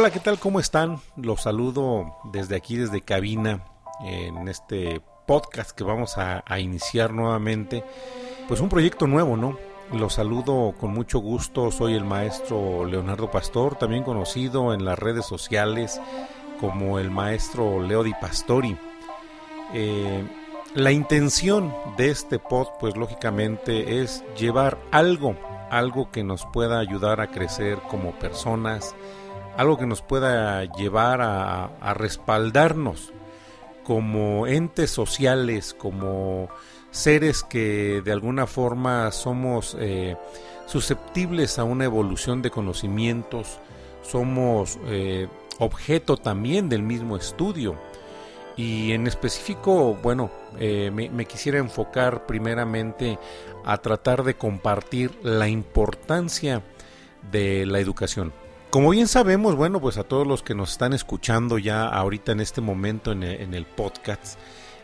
Hola, ¿qué tal? ¿Cómo están? Los saludo desde aquí, desde cabina, en este podcast que vamos a, iniciar nuevamente. Pues un proyecto nuevo, ¿no? Los saludo con mucho gusto. Soy el maestro Leonardo Pastor, también conocido en las redes sociales como el maestro Leo Di Pastori. Eh, la intención de este pod, pues lógicamente es llevar algo, algo que nos pueda ayudar a crecer como personas, algo que nos pueda llevar a, respaldarnos como entes sociales, como seres que de alguna forma somos eh, susceptibles a una evolución de conocimientos, somos eh, objeto también del mismo estudio. Y en específico, bueno, eh, me, quisiera enfocar primeramente a tratar de compartir la importancia de la educación. Como bien sabemos, bueno, pues a todos los que nos están escuchando ya ahorita en este momento en el, podcast,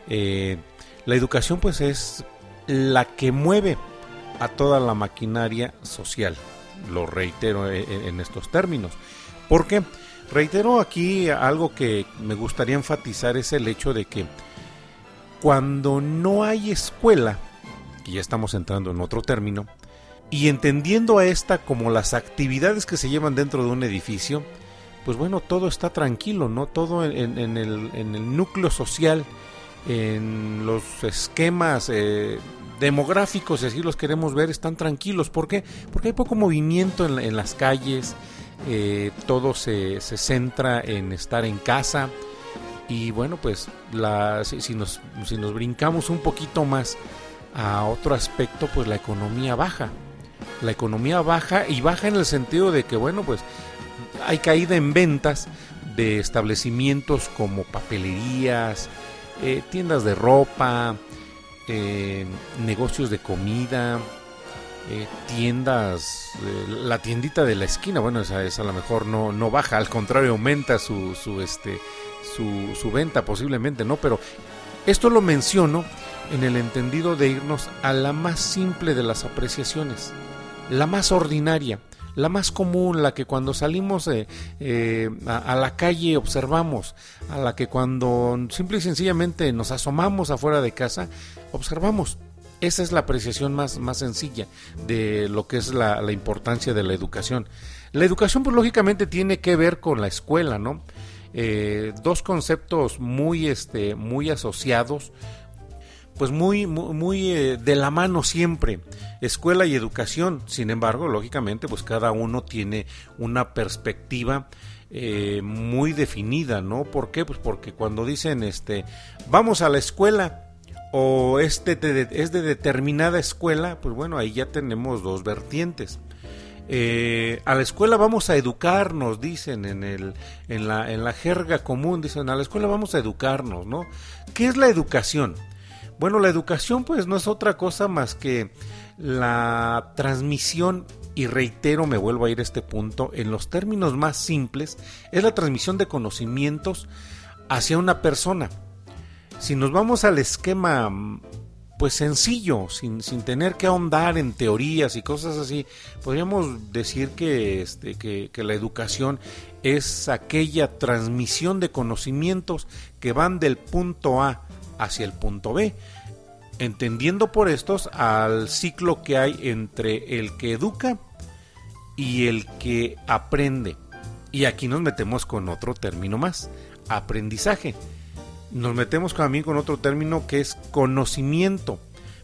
eh, la educación pues es la que mueve a toda la maquinaria social. Lo reitero en, eh, en estos términos. ¿Por qué? Reitero aquí algo que me gustaría enfatizar es el hecho de que cuando no hay escuela, y ya estamos entrando en otro término, y entendiendo a esta como las actividades que se llevan dentro de un edificio, pues bueno, todo está tranquilo, ¿no? Todo en, el, núcleo social, en los esquemas eh, demográficos, si así los queremos ver, están tranquilos. ¿Por qué? Porque hay poco movimiento en las calles, eh, todo se, se, centra en estar en casa y bueno pues la, si, nos, si nos brincamos un poquito más a otro aspecto pues la economía baja la economía baja y baja en el sentido de que bueno pues hay caída en ventas de establecimientos como papelerías eh, tiendas de ropa eh, negocios de comida eh, tiendas, la tiendita de la esquina, bueno, esa, a lo mejor no, no baja, al contrario, aumenta su, su, este, su, su venta posiblemente, ¿no? Pero esto lo menciono en el entendido de irnos a la más simple de las apreciaciones, la más ordinaria, la más común, la que cuando salimos eh, a, la calle observamos, a la que cuando simple y sencillamente nos asomamos afuera de casa, observamos. Esa es la apreciación más, más sencilla de lo que es la, importancia de la educación. La educación, pues lógicamente tiene que ver con la escuela, ¿no? Eh, dos conceptos muy, este, muy asociados, pues muy, muy, eh, de la mano siempre, escuela y educación. Sin embargo, lógicamente, pues cada uno tiene una perspectiva eh, muy definida, ¿no? ¿Por qué? Pues porque cuando dicen, este, vamos a la escuela, o este es de determinada escuela, pues bueno, ahí ya tenemos dos vertientes. Eh, a la escuela vamos a educarnos, dicen en, el, en, la, en la jerga común, dicen, a la escuela vamos a educarnos, ¿no? ¿Qué es la educación? Bueno, la educación pues no es otra cosa más que la transmisión, y reitero, me vuelvo a ir a este punto, en los términos más simples, es la transmisión de conocimientos hacia una persona. Si nos vamos al esquema pues sencillo, sin, sin, tener que ahondar en teorías y cosas así, podríamos decir que, este, que, que, la educación es aquella transmisión de conocimientos que van del punto A hacia el punto B, entendiendo por estos al ciclo que hay entre el que educa y el que aprende. Y aquí nos metemos con otro término más, aprendizaje nos metemos también con otro término que es conocimiento.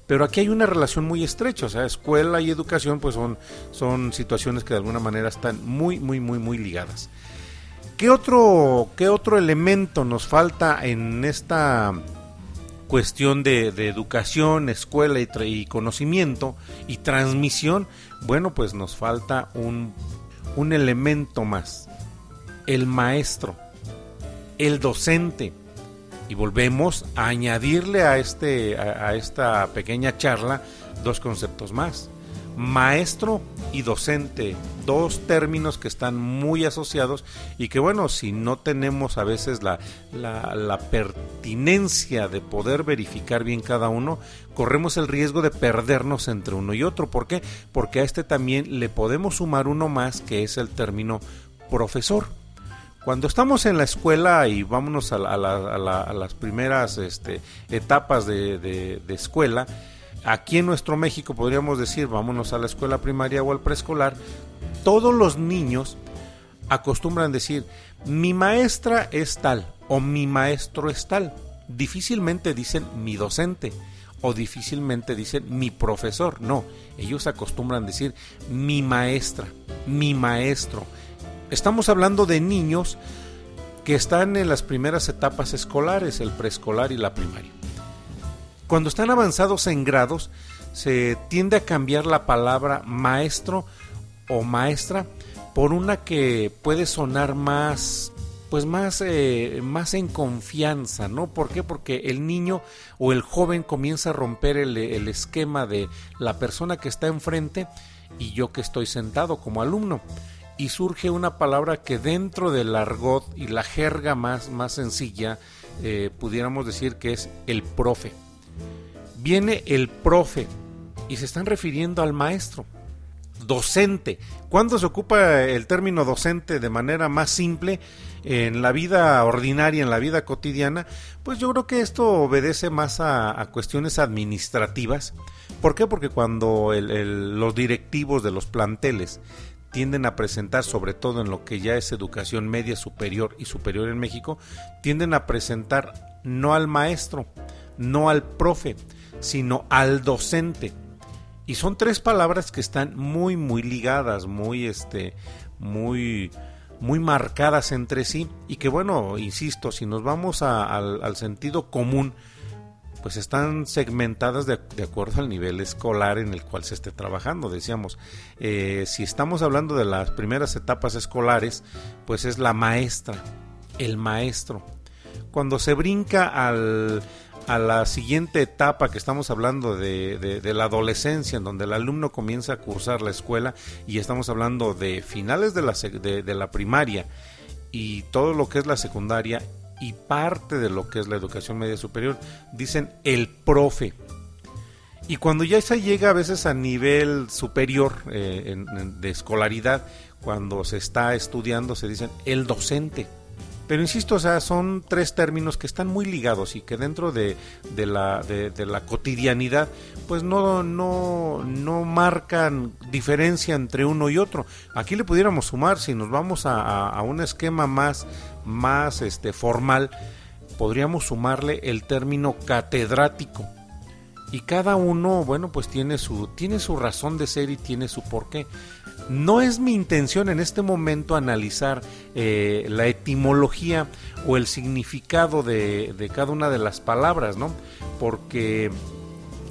Pero aquí hay una relación muy estrecha, o sea, escuela y educación pues son, son situaciones que de alguna manera están muy, muy, muy, muy ligadas. ¿Qué otro, qué otro elemento nos falta en esta cuestión de, educación, escuela y, conocimiento y transmisión? Bueno, pues nos falta un, un elemento más, el maestro, el docente y volvemos a añadirle a, este, a, esta pequeña charla dos conceptos más. Maestro y docente, dos términos que están muy asociados y que bueno, si no tenemos a veces la, la, la, pertinencia de poder verificar bien cada uno, corremos el riesgo de perdernos entre uno y otro. ¿Por qué? Porque a este también le podemos sumar uno más que es el término profesor. Cuando estamos en la escuela y vámonos a, las primeras este, etapas de, escuela, aquí en nuestro México podríamos decir, vámonos a la escuela primaria o al preescolar, todos los niños acostumbran decir, mi maestra es tal o mi maestro es tal. Difícilmente dicen mi docente o difícilmente dicen mi profesor. No, ellos acostumbran decir mi maestra, mi maestro. Estamos hablando de niños que están en las primeras etapas escolares, el preescolar y la primaria. Cuando están avanzados en grados, se tiende a cambiar la palabra maestro o maestra por una que puede sonar más pues más, eh, más en confianza, ¿no? ¿Por qué? Porque el niño o el joven comienza a romper el, esquema de la persona que está enfrente y yo que estoy sentado como alumno y surge una palabra que dentro del argot y la jerga más, más sencilla eh, pudiéramos decir que es el profe. Viene el profe y se están refiriendo al maestro. Docente. ¿Cuándo se ocupa el término docente de manera más simple en la vida ordinaria, en la vida cotidiana? Pues yo creo que esto obedece más a, cuestiones administrativas. ¿Por qué? Porque cuando los directivos de los planteles tienden a presentar, sobre todo en lo que ya es educación media superior y superior en México, tienden a presentar no al maestro, no al profe, sino al docente. Y son tres palabras que están muy, muy ligadas, muy, este, muy, muy marcadas entre sí y que bueno, insisto, si nos vamos al sentido común, pues están segmentadas de, acuerdo al nivel escolar en el cual se esté trabajando. Decíamos, eh, si estamos hablando de las primeras etapas escolares, pues es la maestra, el maestro. Cuando se brinca al, a la siguiente etapa que estamos hablando de, la adolescencia, en donde el alumno comienza a cursar la escuela y estamos hablando de finales de la, de la primaria y todo lo que es la secundaria y parte de lo que es la educación media superior, dicen el profe. Y cuando ya se llega a veces a nivel superior eh, de escolaridad, cuando se está estudiando, se dicen el docente. Pero insisto, o sea, son tres términos que están muy ligados y que dentro de, la, cotidianidad, pues no, no, no marcan diferencia entre uno y otro. Aquí le pudiéramos sumar, si nos vamos a, a un esquema más, más este, formal, podríamos sumarle el término catedrático. Y cada uno, bueno, pues tiene su, tiene su razón de ser y tiene su porqué. No es mi intención en este momento analizar eh, la etimología o el significado de, cada una de las palabras, ¿no? Porque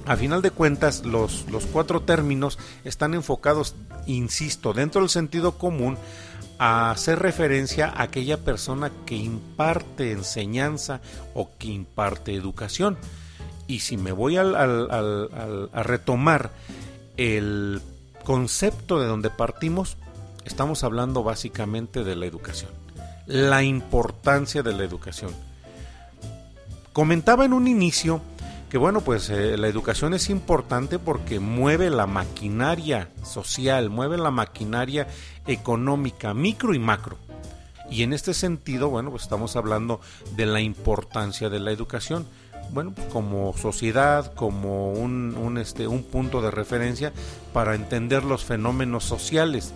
a final de cuentas los, los cuatro términos están enfocados, insisto, dentro del sentido común a hacer referencia a aquella persona que imparte enseñanza o que imparte educación. Y si me voy a retomar el concepto de donde partimos, estamos hablando básicamente de la educación, la importancia de la educación. Comentaba en un inicio que bueno, pues eh, la educación es importante porque mueve la maquinaria social, mueve la maquinaria económica, micro y macro. Y en este sentido, bueno, pues estamos hablando de la importancia de la educación bueno, como sociedad, como un, este, un punto de referencia para entender los fenómenos sociales.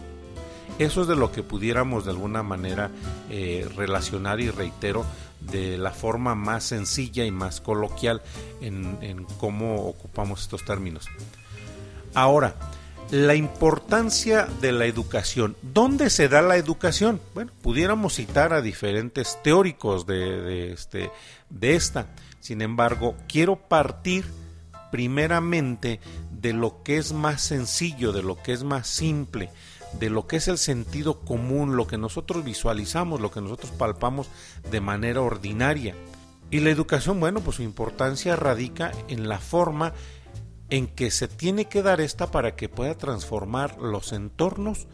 Eso es de lo que pudiéramos de alguna manera eh, relacionar y reitero de la forma más sencilla y más coloquial en, en cómo ocupamos estos términos. Ahora, la importancia de la educación. ¿Dónde se da la educación? Bueno, pudiéramos citar a diferentes teóricos de, de, este, de esta. Sin embargo, quiero partir primeramente de lo que es más sencillo, de lo que es más simple, de lo que es el sentido común, lo que nosotros visualizamos, lo que nosotros palpamos de manera ordinaria. Y la educación, bueno, pues su importancia radica en la forma en que se tiene que dar esta para que pueda transformar los entornos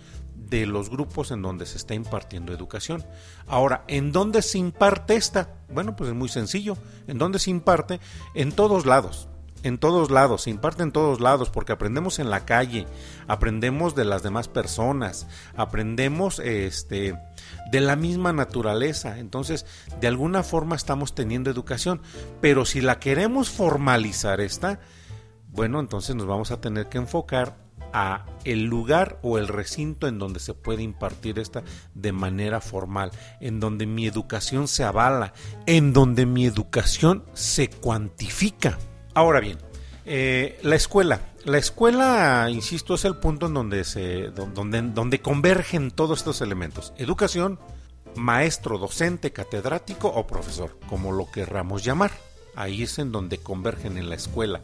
de los grupos en donde se está impartiendo educación. Ahora, ¿en dónde se imparte esta? Bueno, pues es muy sencillo. ¿En dónde se imparte? En todos lados. en todos lados, se imparte en todos lados, porque aprendemos en la calle, aprendemos de las demás personas, aprendemos este de la misma naturaleza. Entonces, de alguna forma estamos teniendo educación, pero si la queremos formalizar esta, bueno, entonces nos vamos a tener que enfocar a el lugar o el recinto en donde se puede impartir esta de manera formal, en donde mi educación se avala, en donde mi educación se cuantifica. Ahora bien, eh, la escuela. La escuela, insisto, es el punto en donde se, donde, donde convergen todos estos elementos. Educación, maestro, docente, catedrático o profesor, como lo querramos llamar. Ahí es en donde convergen en la escuela.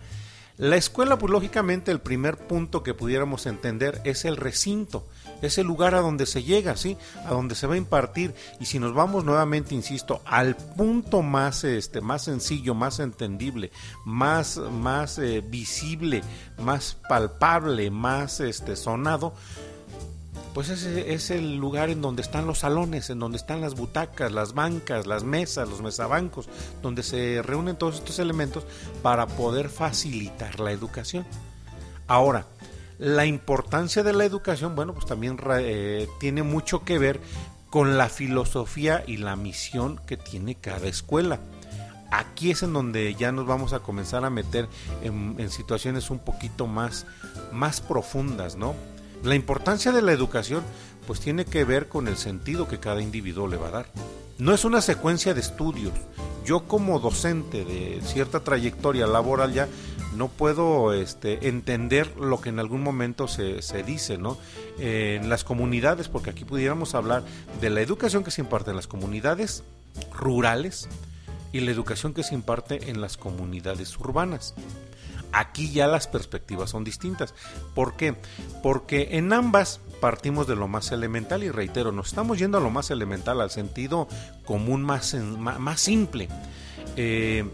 La escuela, pues lógicamente, el primer punto que pudiéramos entender es el recinto, es el lugar a donde se llega, ¿sí? A donde se va a impartir. Y si nos vamos nuevamente, insisto, al punto más, este, más sencillo, más entendible, más, más eh, visible, más palpable, más este, sonado, pues ese es el lugar en donde están los salones, en donde están las butacas, las bancas, las mesas, los mesabancos, donde se reúnen todos estos elementos para poder facilitar la educación. Ahora, la importancia de la educación, bueno, pues también eh, tiene mucho que ver con la filosofía y la misión que tiene cada escuela. Aquí es en donde ya nos vamos a comenzar a meter en, en situaciones un poquito más, más profundas, ¿no? La importancia de la educación pues tiene que ver con el sentido que cada individuo le va a dar. No es una secuencia de estudios. Yo como docente de cierta trayectoria laboral ya no puedo este, entender lo que en algún momento se, dice ¿no? en las comunidades, porque aquí pudiéramos hablar de la educación que se imparte en las comunidades rurales y la educación que se imparte en las comunidades urbanas. Aquí ya las perspectivas son distintas. ¿Por qué? Porque en ambas partimos de lo más elemental y reitero, nos estamos yendo a lo más elemental, al sentido común más, más simple. Eh,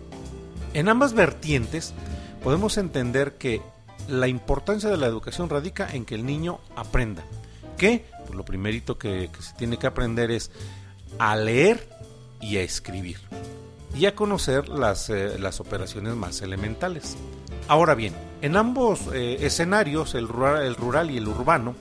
en ambas vertientes podemos entender que la importancia de la educación radica en que el niño aprenda. ¿Qué? Pues lo primerito que, se tiene que aprender es a leer y a escribir y a conocer las, eh, las operaciones más elementales. Ahora bien, en ambos eh, escenarios, el rural, y el urbano,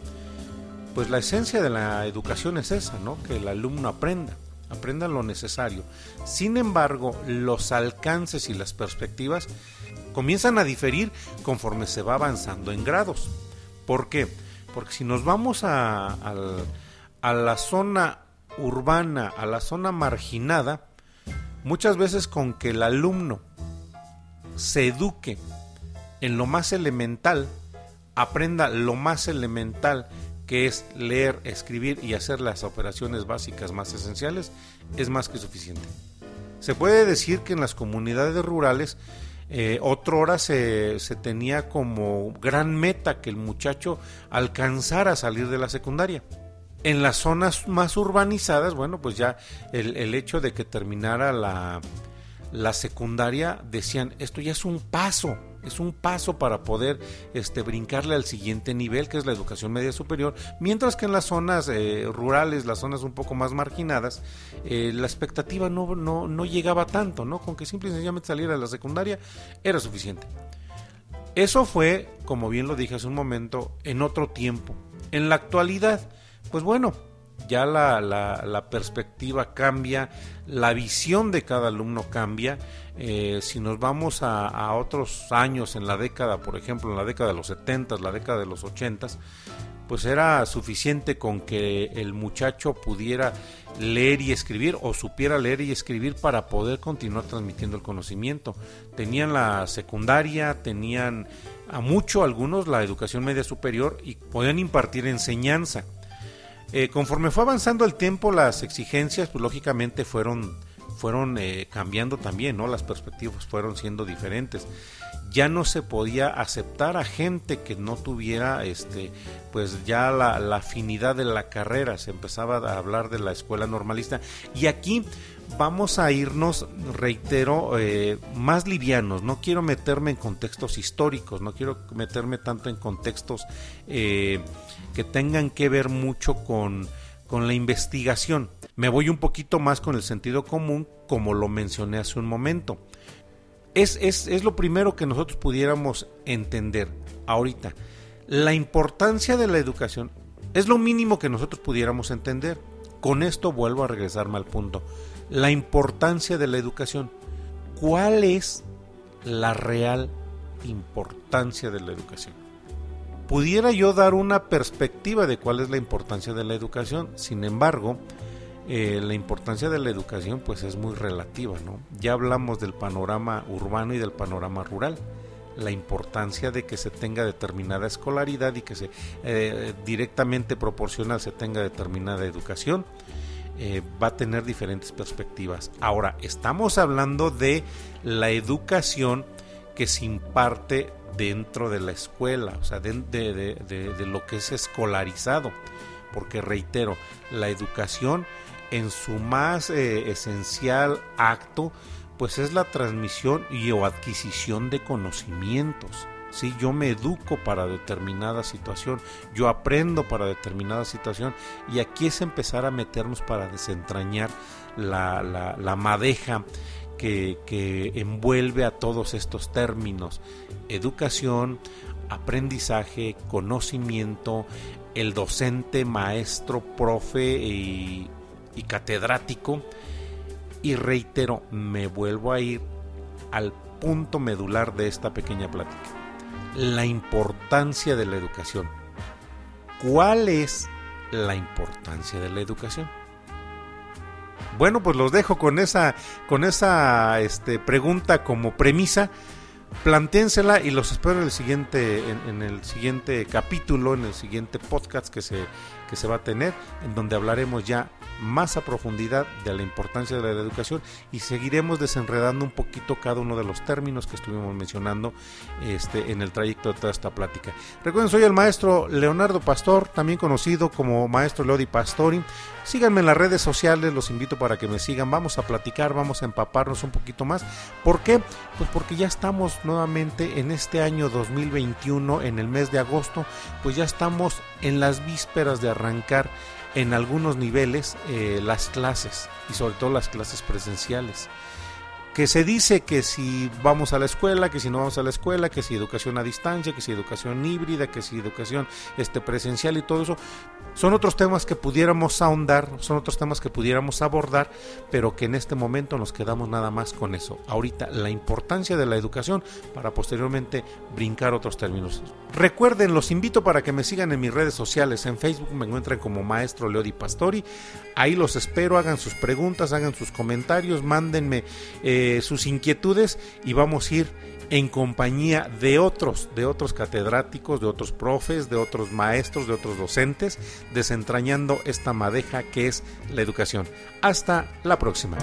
pues la esencia de la educación es esa, ¿no? Que el alumno aprenda, aprenda lo necesario. Sin embargo, los alcances y las perspectivas comienzan a diferir conforme se va avanzando en grados. ¿Por qué? Porque si nos vamos a, a la zona urbana, a la zona marginada, muchas veces con que el alumno se eduque en lo más elemental, aprenda lo más elemental que es leer, escribir y hacer las operaciones básicas más esenciales, es más que suficiente. Se puede decir que en las comunidades rurales, eh, hora se, se, tenía como gran meta que el muchacho alcanzara a salir de la secundaria. En las zonas más urbanizadas, bueno, pues ya el, el hecho de que terminara la, la secundaria, decían, esto ya es un paso, es un paso para poder este, brincarle al siguiente nivel, que es la educación media superior, mientras que en las zonas eh, rurales, las zonas un poco más marginadas, eh, la expectativa no, no, no, llegaba tanto, ¿no? Con que simple y sencillamente saliera a la secundaria era suficiente. Eso fue, como bien lo dije hace un momento, en otro tiempo. En la actualidad, pues bueno, ya la, la, perspectiva cambia, la visión de cada alumno cambia. Eh, si nos vamos a, otros años, en la década, por ejemplo, en la década de los 70, la década de los 80, pues era suficiente con que el muchacho pudiera leer y escribir o supiera leer y escribir para poder continuar transmitiendo el conocimiento. Tenían la secundaria, tenían a mucho algunos la educación media superior y podían impartir enseñanza. Eh, conforme fue avanzando el tiempo, las exigencias, pues lógicamente fueron, fueron eh, cambiando también, ¿no? Las perspectivas fueron siendo diferentes. Ya no se podía aceptar a gente que no tuviera, este, pues ya la, afinidad de la carrera. Se empezaba a hablar de la escuela normalista. Y aquí vamos a irnos, reitero, eh, más livianos. No quiero meterme en contextos históricos, no quiero meterme tanto en contextos que tengan que ver mucho con, con la investigación. Me voy un poquito más con el sentido común, como lo mencioné hace un momento. Es, es, es lo primero que nosotros pudiéramos entender ahorita. La importancia de la educación es lo mínimo que nosotros pudiéramos entender. Con esto vuelvo a regresarme al punto. La importancia de la educación. ¿Cuál es la real importancia de la educación? Pudiera yo dar una perspectiva de cuál es la importancia de la educación, sin embargo, eh, la importancia de la educación pues es muy relativa, ¿no? Ya hablamos del panorama urbano y del panorama rural, la importancia de que se tenga determinada escolaridad y que se eh, directamente proporcional se tenga determinada educación, eh, va a tener diferentes perspectivas. Ahora, estamos hablando de la educación que se imparte dentro de la escuela, o sea, de, de, lo que es escolarizado, porque reitero, la educación en su más eh, esencial acto, pues es la transmisión y o adquisición de conocimientos. ¿sí? Yo me educo para determinada situación, yo aprendo para determinada situación y aquí es empezar a meternos para desentrañar la, la, madeja que, envuelve a todos estos términos. Educación, aprendizaje, conocimiento, el docente, maestro, profe y catedrático. Y reitero, me vuelvo a ir al punto medular de esta pequeña plática la importancia de la educación. ¿Cuál es la importancia de la educación? Bueno, pues los dejo con esa, con esa este, pregunta como premisa. Plantéensela y los espero en el siguiente, en, el siguiente capítulo, en el siguiente podcast que se, que se va a tener, en donde hablaremos ya más a profundidad de la importancia de la educación y seguiremos desenredando un poquito cada uno de los términos que estuvimos mencionando este, en el trayecto de toda esta plática. Recuerden, soy el maestro Leonardo Pastor, también conocido como maestro Leodi Pastori. Síganme en las redes sociales, los invito para que me sigan. Vamos a platicar, vamos a empaparnos un poquito más. ¿Por qué? Pues porque ya estamos nuevamente en este año 2021, en el mes de agosto, pues ya estamos en las vísperas de arrancar en algunos niveles eh, las clases y sobre todo las clases presenciales que se dice que si vamos a la escuela, que si no vamos a la escuela, que si educación a distancia, que si educación híbrida, que si educación este presencial y todo eso, son otros temas que pudiéramos ahondar, son otros temas que pudiéramos abordar, pero que en este momento nos quedamos nada más con eso. Ahorita la importancia de la educación para posteriormente brincar otros términos. Recuerden, los invito para que me sigan en mis redes sociales. En Facebook me encuentran como Maestro Leodi Pastori. Ahí los espero, hagan sus preguntas, hagan sus comentarios, mándenme sus inquietudes y vamos a ir en compañía de otros, de otros catedráticos, de otros profes, de otros maestros, de otros docentes, desentrañando esta madeja que es la educación. Hasta la próxima.